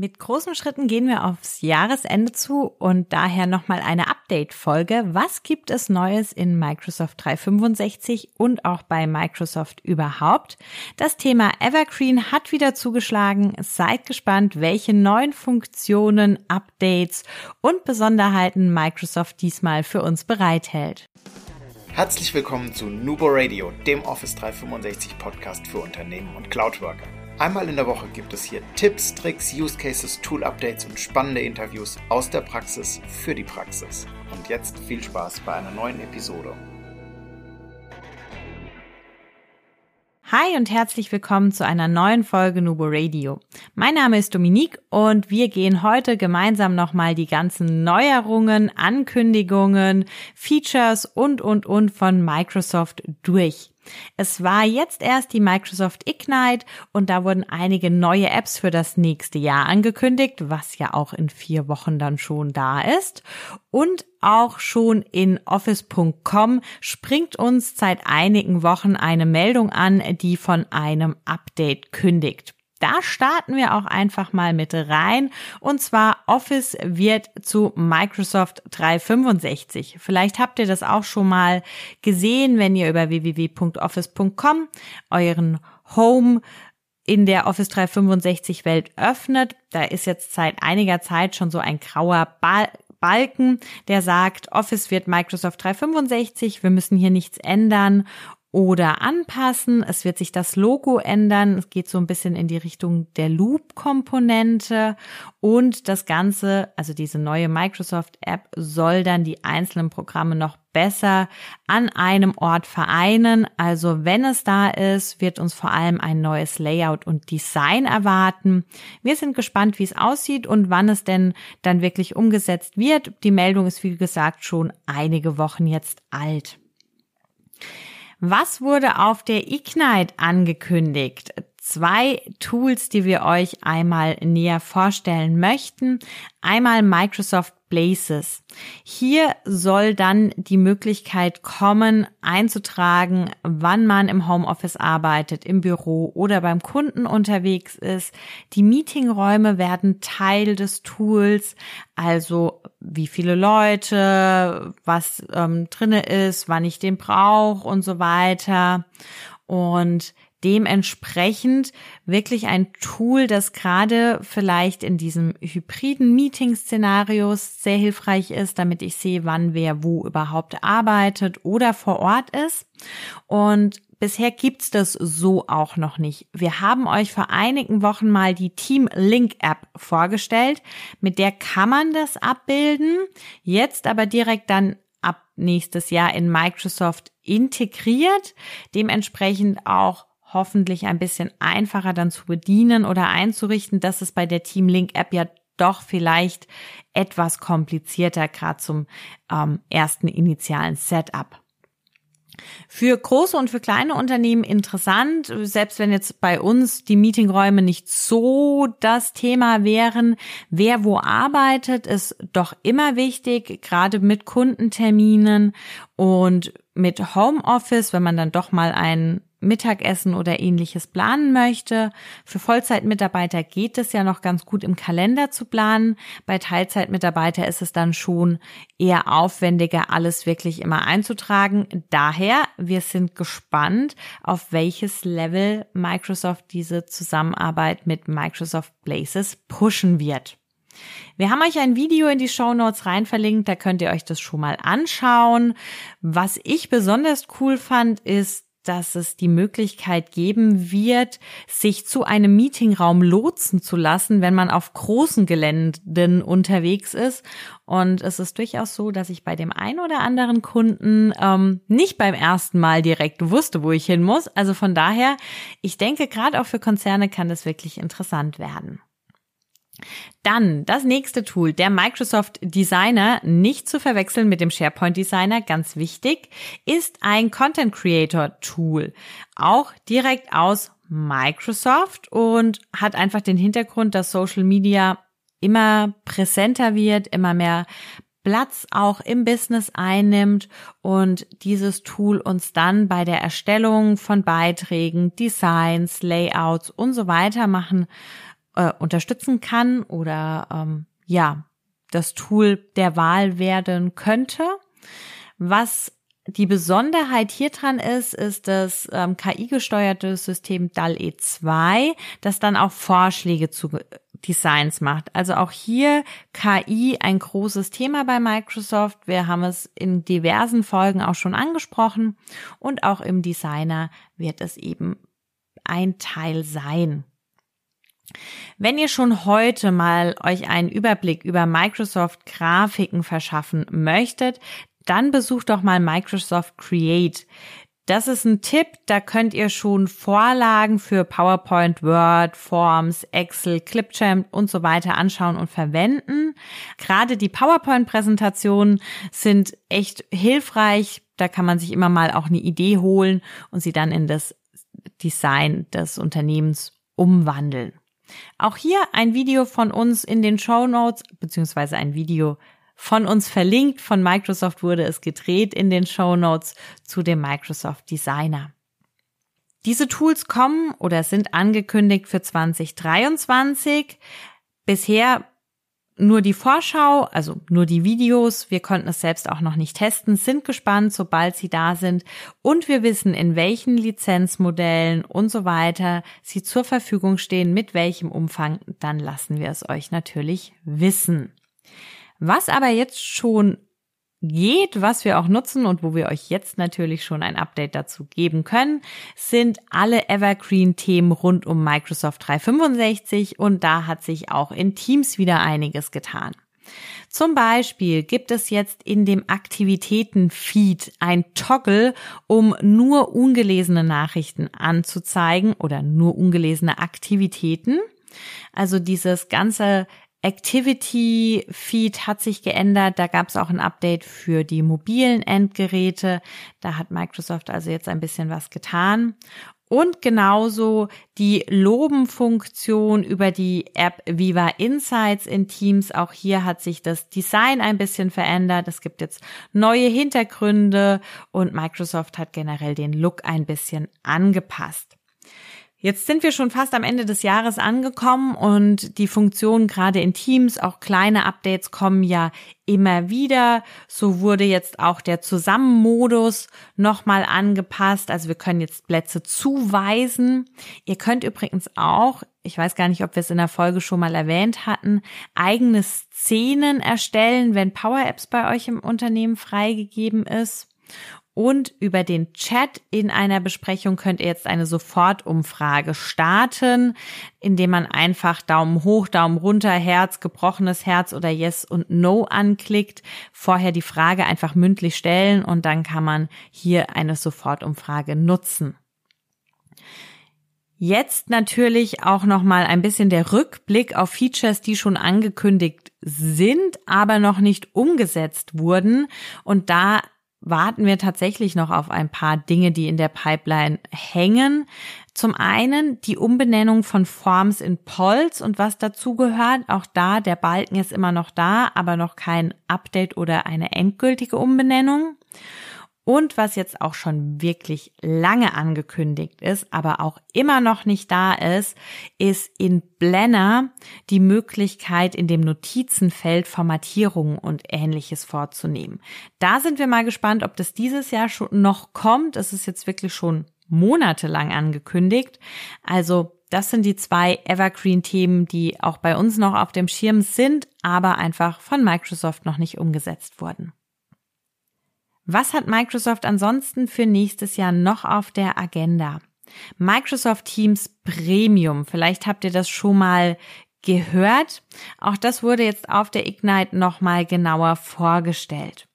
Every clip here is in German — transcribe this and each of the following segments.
Mit großen Schritten gehen wir aufs Jahresende zu und daher nochmal eine Update-Folge. Was gibt es Neues in Microsoft 365 und auch bei Microsoft überhaupt? Das Thema Evergreen hat wieder zugeschlagen. Seid gespannt, welche neuen Funktionen, Updates und Besonderheiten Microsoft diesmal für uns bereithält. Herzlich willkommen zu Nubo Radio, dem Office 365 Podcast für Unternehmen und Cloudworker. Einmal in der Woche gibt es hier Tipps, Tricks, Use Cases, Tool Updates und spannende Interviews aus der Praxis für die Praxis. Und jetzt viel Spaß bei einer neuen Episode. Hi und herzlich willkommen zu einer neuen Folge Nubo Radio. Mein Name ist Dominique und wir gehen heute gemeinsam nochmal die ganzen Neuerungen, Ankündigungen, Features und, und, und von Microsoft durch. Es war jetzt erst die Microsoft Ignite und da wurden einige neue Apps für das nächste Jahr angekündigt, was ja auch in vier Wochen dann schon da ist. Und auch schon in office.com springt uns seit einigen Wochen eine Meldung an, die von einem Update kündigt. Da starten wir auch einfach mal mit rein. Und zwar Office wird zu Microsoft 365. Vielleicht habt ihr das auch schon mal gesehen, wenn ihr über www.office.com euren Home in der Office 365 Welt öffnet. Da ist jetzt seit einiger Zeit schon so ein grauer Ball Balken, der sagt, Office wird Microsoft 365, wir müssen hier nichts ändern oder anpassen. Es wird sich das Logo ändern. Es geht so ein bisschen in die Richtung der Loop-Komponente und das Ganze, also diese neue Microsoft-App, soll dann die einzelnen Programme noch besser an einem Ort vereinen. Also wenn es da ist, wird uns vor allem ein neues Layout und Design erwarten. Wir sind gespannt, wie es aussieht und wann es denn dann wirklich umgesetzt wird. Die Meldung ist, wie gesagt, schon einige Wochen jetzt alt. Was wurde auf der Ignite angekündigt? Zwei Tools, die wir euch einmal näher vorstellen möchten. Einmal Microsoft Places. Hier soll dann die Möglichkeit kommen, einzutragen, wann man im Homeoffice arbeitet, im Büro oder beim Kunden unterwegs ist. Die Meetingräume werden Teil des Tools, also wie viele Leute, was ähm, drinne ist, wann ich den brauche und so weiter. Und dementsprechend wirklich ein Tool, das gerade vielleicht in diesem hybriden Meeting-Szenarios sehr hilfreich ist, damit ich sehe, wann wer wo überhaupt arbeitet oder vor Ort ist. Und bisher gibt's das so auch noch nicht. Wir haben euch vor einigen Wochen mal die Team Link App vorgestellt. Mit der kann man das abbilden. Jetzt aber direkt dann ab nächstes Jahr in Microsoft integriert. Dementsprechend auch hoffentlich ein bisschen einfacher dann zu bedienen oder einzurichten. Das ist bei der Team Link App ja doch vielleicht etwas komplizierter, gerade zum ähm, ersten initialen Setup. Für große und für kleine Unternehmen interessant, selbst wenn jetzt bei uns die Meetingräume nicht so das Thema wären. Wer wo arbeitet, ist doch immer wichtig, gerade mit Kundenterminen und mit Homeoffice, wenn man dann doch mal einen Mittagessen oder ähnliches planen möchte. Für Vollzeitmitarbeiter geht es ja noch ganz gut im Kalender zu planen. Bei Teilzeitmitarbeiter ist es dann schon eher aufwendiger, alles wirklich immer einzutragen. Daher, wir sind gespannt, auf welches Level Microsoft diese Zusammenarbeit mit Microsoft Places pushen wird. Wir haben euch ein Video in die Show Notes rein verlinkt, da könnt ihr euch das schon mal anschauen. Was ich besonders cool fand, ist, dass es die Möglichkeit geben wird, sich zu einem Meetingraum lotsen zu lassen, wenn man auf großen Geländen unterwegs ist. Und es ist durchaus so, dass ich bei dem einen oder anderen Kunden ähm, nicht beim ersten Mal direkt wusste, wo ich hin muss. Also von daher, ich denke, gerade auch für Konzerne kann das wirklich interessant werden. Dann das nächste Tool, der Microsoft Designer, nicht zu verwechseln mit dem SharePoint Designer, ganz wichtig, ist ein Content Creator Tool, auch direkt aus Microsoft und hat einfach den Hintergrund, dass Social Media immer präsenter wird, immer mehr Platz auch im Business einnimmt und dieses Tool uns dann bei der Erstellung von Beiträgen, Designs, Layouts und so weiter machen äh, unterstützen kann oder ähm, ja, das Tool der Wahl werden könnte. Was die Besonderheit hier dran ist, ist das ähm, KI-gesteuerte System DAL-E2, das dann auch Vorschläge zu Designs macht. Also auch hier KI ein großes Thema bei Microsoft. Wir haben es in diversen Folgen auch schon angesprochen und auch im Designer wird es eben ein Teil sein. Wenn ihr schon heute mal euch einen Überblick über Microsoft Grafiken verschaffen möchtet, dann besucht doch mal Microsoft Create. Das ist ein Tipp, da könnt ihr schon Vorlagen für PowerPoint, Word, Forms, Excel, Clipchamp und so weiter anschauen und verwenden. Gerade die PowerPoint-Präsentationen sind echt hilfreich. Da kann man sich immer mal auch eine Idee holen und sie dann in das Design des Unternehmens umwandeln. Auch hier ein Video von uns in den Show Notes, beziehungsweise ein Video von uns verlinkt. Von Microsoft wurde es gedreht in den Show Notes zu dem Microsoft Designer. Diese Tools kommen oder sind angekündigt für 2023. Bisher nur die Vorschau, also nur die Videos, wir konnten es selbst auch noch nicht testen, sind gespannt, sobald sie da sind und wir wissen, in welchen Lizenzmodellen und so weiter sie zur Verfügung stehen, mit welchem Umfang, dann lassen wir es euch natürlich wissen. Was aber jetzt schon geht, was wir auch nutzen und wo wir euch jetzt natürlich schon ein Update dazu geben können, sind alle Evergreen-Themen rund um Microsoft 365 und da hat sich auch in Teams wieder einiges getan. Zum Beispiel gibt es jetzt in dem Aktivitäten-Feed ein Toggle, um nur ungelesene Nachrichten anzuzeigen oder nur ungelesene Aktivitäten. Also dieses ganze Activity Feed hat sich geändert. Da gab es auch ein Update für die mobilen Endgeräte. Da hat Microsoft also jetzt ein bisschen was getan. Und genauso die Loben-Funktion über die App Viva Insights in Teams. Auch hier hat sich das Design ein bisschen verändert. Es gibt jetzt neue Hintergründe und Microsoft hat generell den Look ein bisschen angepasst. Jetzt sind wir schon fast am Ende des Jahres angekommen und die Funktionen gerade in Teams, auch kleine Updates kommen ja immer wieder. So wurde jetzt auch der Zusammenmodus nochmal angepasst. Also wir können jetzt Plätze zuweisen. Ihr könnt übrigens auch, ich weiß gar nicht, ob wir es in der Folge schon mal erwähnt hatten, eigene Szenen erstellen, wenn Power Apps bei euch im Unternehmen freigegeben ist. Und über den Chat in einer Besprechung könnt ihr jetzt eine Sofortumfrage starten, indem man einfach Daumen hoch, Daumen runter, Herz, gebrochenes Herz oder Yes und No anklickt. Vorher die Frage einfach mündlich stellen und dann kann man hier eine Sofortumfrage nutzen. Jetzt natürlich auch noch mal ein bisschen der Rückblick auf Features, die schon angekündigt sind, aber noch nicht umgesetzt wurden und da warten wir tatsächlich noch auf ein paar Dinge, die in der Pipeline hängen. Zum einen die Umbenennung von Forms in Polls und was dazu gehört. Auch da, der Balken ist immer noch da, aber noch kein Update oder eine endgültige Umbenennung. Und was jetzt auch schon wirklich lange angekündigt ist, aber auch immer noch nicht da ist, ist in Blender die Möglichkeit, in dem Notizenfeld Formatierungen und ähnliches vorzunehmen. Da sind wir mal gespannt, ob das dieses Jahr schon noch kommt. Es ist jetzt wirklich schon monatelang angekündigt. Also das sind die zwei Evergreen-Themen, die auch bei uns noch auf dem Schirm sind, aber einfach von Microsoft noch nicht umgesetzt wurden. Was hat Microsoft ansonsten für nächstes Jahr noch auf der Agenda? Microsoft Teams Premium. Vielleicht habt ihr das schon mal gehört. Auch das wurde jetzt auf der Ignite nochmal genauer vorgestellt.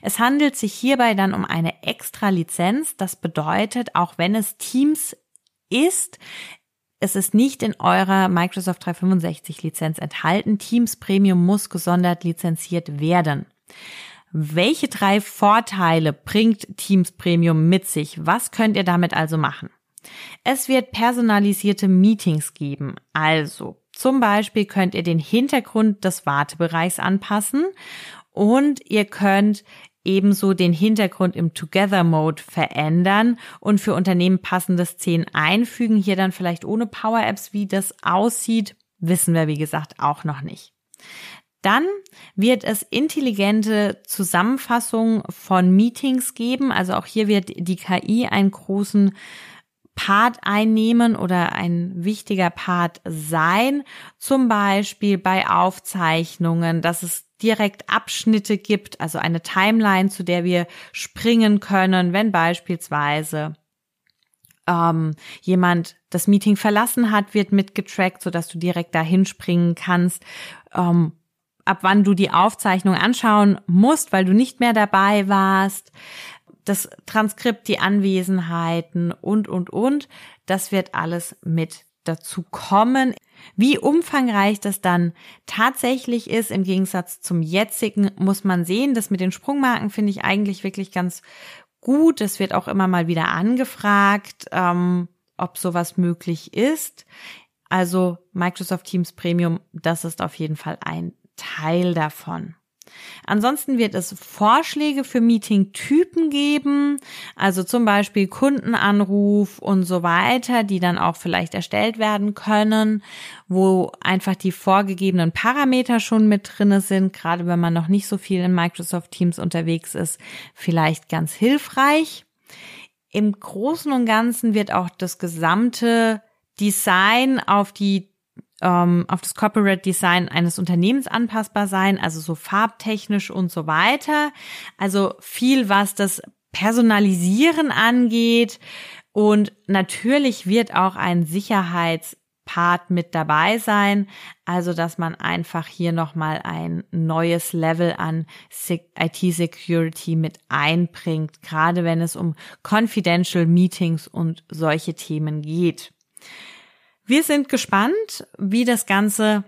Es handelt sich hierbei dann um eine extra Lizenz. Das bedeutet, auch wenn es Teams ist, es ist nicht in eurer Microsoft 365 Lizenz enthalten. Teams Premium muss gesondert lizenziert werden. Welche drei Vorteile bringt Teams Premium mit sich? Was könnt ihr damit also machen? Es wird personalisierte Meetings geben. Also zum Beispiel könnt ihr den Hintergrund des Wartebereichs anpassen und ihr könnt ebenso den Hintergrund im Together Mode verändern und für Unternehmen passende Szenen einfügen. Hier dann vielleicht ohne Power Apps, wie das aussieht wissen wir, wie gesagt, auch noch nicht. Dann wird es intelligente Zusammenfassungen von Meetings geben. Also auch hier wird die KI einen großen Part einnehmen oder ein wichtiger Part sein. Zum Beispiel bei Aufzeichnungen, dass es direkt Abschnitte gibt, also eine Timeline, zu der wir springen können, wenn beispielsweise ähm, jemand das Meeting verlassen hat, wird mitgetrackt, sodass du direkt dahin springen kannst. Ähm, ab wann du die Aufzeichnung anschauen musst, weil du nicht mehr dabei warst, das Transkript, die Anwesenheiten und, und, und. Das wird alles mit dazu kommen. Wie umfangreich das dann tatsächlich ist, im Gegensatz zum jetzigen, muss man sehen. Das mit den Sprungmarken finde ich eigentlich wirklich ganz gut. Es wird auch immer mal wieder angefragt, ähm, ob sowas möglich ist. Also Microsoft Teams Premium, das ist auf jeden Fall ein Teil davon. Ansonsten wird es Vorschläge für Meeting-Typen geben, also zum Beispiel Kundenanruf und so weiter, die dann auch vielleicht erstellt werden können, wo einfach die vorgegebenen Parameter schon mit drinne sind, gerade wenn man noch nicht so viel in Microsoft Teams unterwegs ist, vielleicht ganz hilfreich. Im Großen und Ganzen wird auch das gesamte Design auf die ähm, auf das Corporate Design eines Unternehmens anpassbar sein, also so farbtechnisch und so weiter. Also viel, was das Personalisieren angeht. Und natürlich wird auch ein Sicherheitspart mit dabei sein, also dass man einfach hier nochmal ein neues Level an IT-Security mit einbringt, gerade wenn es um Confidential Meetings und solche Themen geht. Wir sind gespannt, wie das Ganze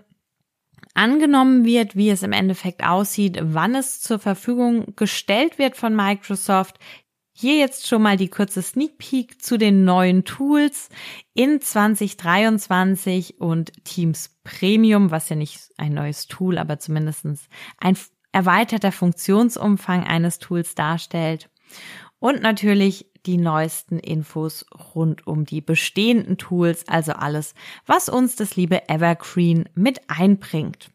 angenommen wird, wie es im Endeffekt aussieht, wann es zur Verfügung gestellt wird von Microsoft. Hier jetzt schon mal die kurze Sneak Peek zu den neuen Tools in 2023 und Teams Premium, was ja nicht ein neues Tool, aber zumindestens ein erweiterter Funktionsumfang eines Tools darstellt. Und natürlich die neuesten Infos rund um die bestehenden Tools, also alles, was uns das liebe Evergreen mit einbringt.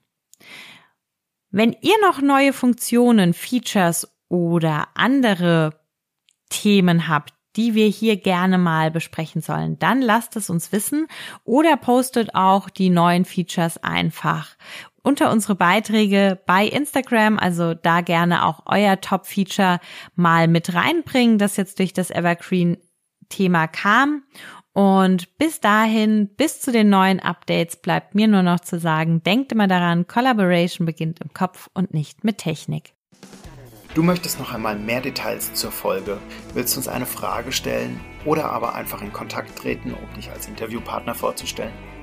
Wenn ihr noch neue Funktionen, Features oder andere Themen habt, die wir hier gerne mal besprechen sollen, dann lasst es uns wissen oder postet auch die neuen Features einfach unter unsere Beiträge bei Instagram, also da gerne auch euer Top-Feature mal mit reinbringen, das jetzt durch das Evergreen-Thema kam. Und bis dahin, bis zu den neuen Updates, bleibt mir nur noch zu sagen, denkt immer daran, Collaboration beginnt im Kopf und nicht mit Technik. Du möchtest noch einmal mehr Details zur Folge, willst uns eine Frage stellen oder aber einfach in Kontakt treten, um dich als Interviewpartner vorzustellen?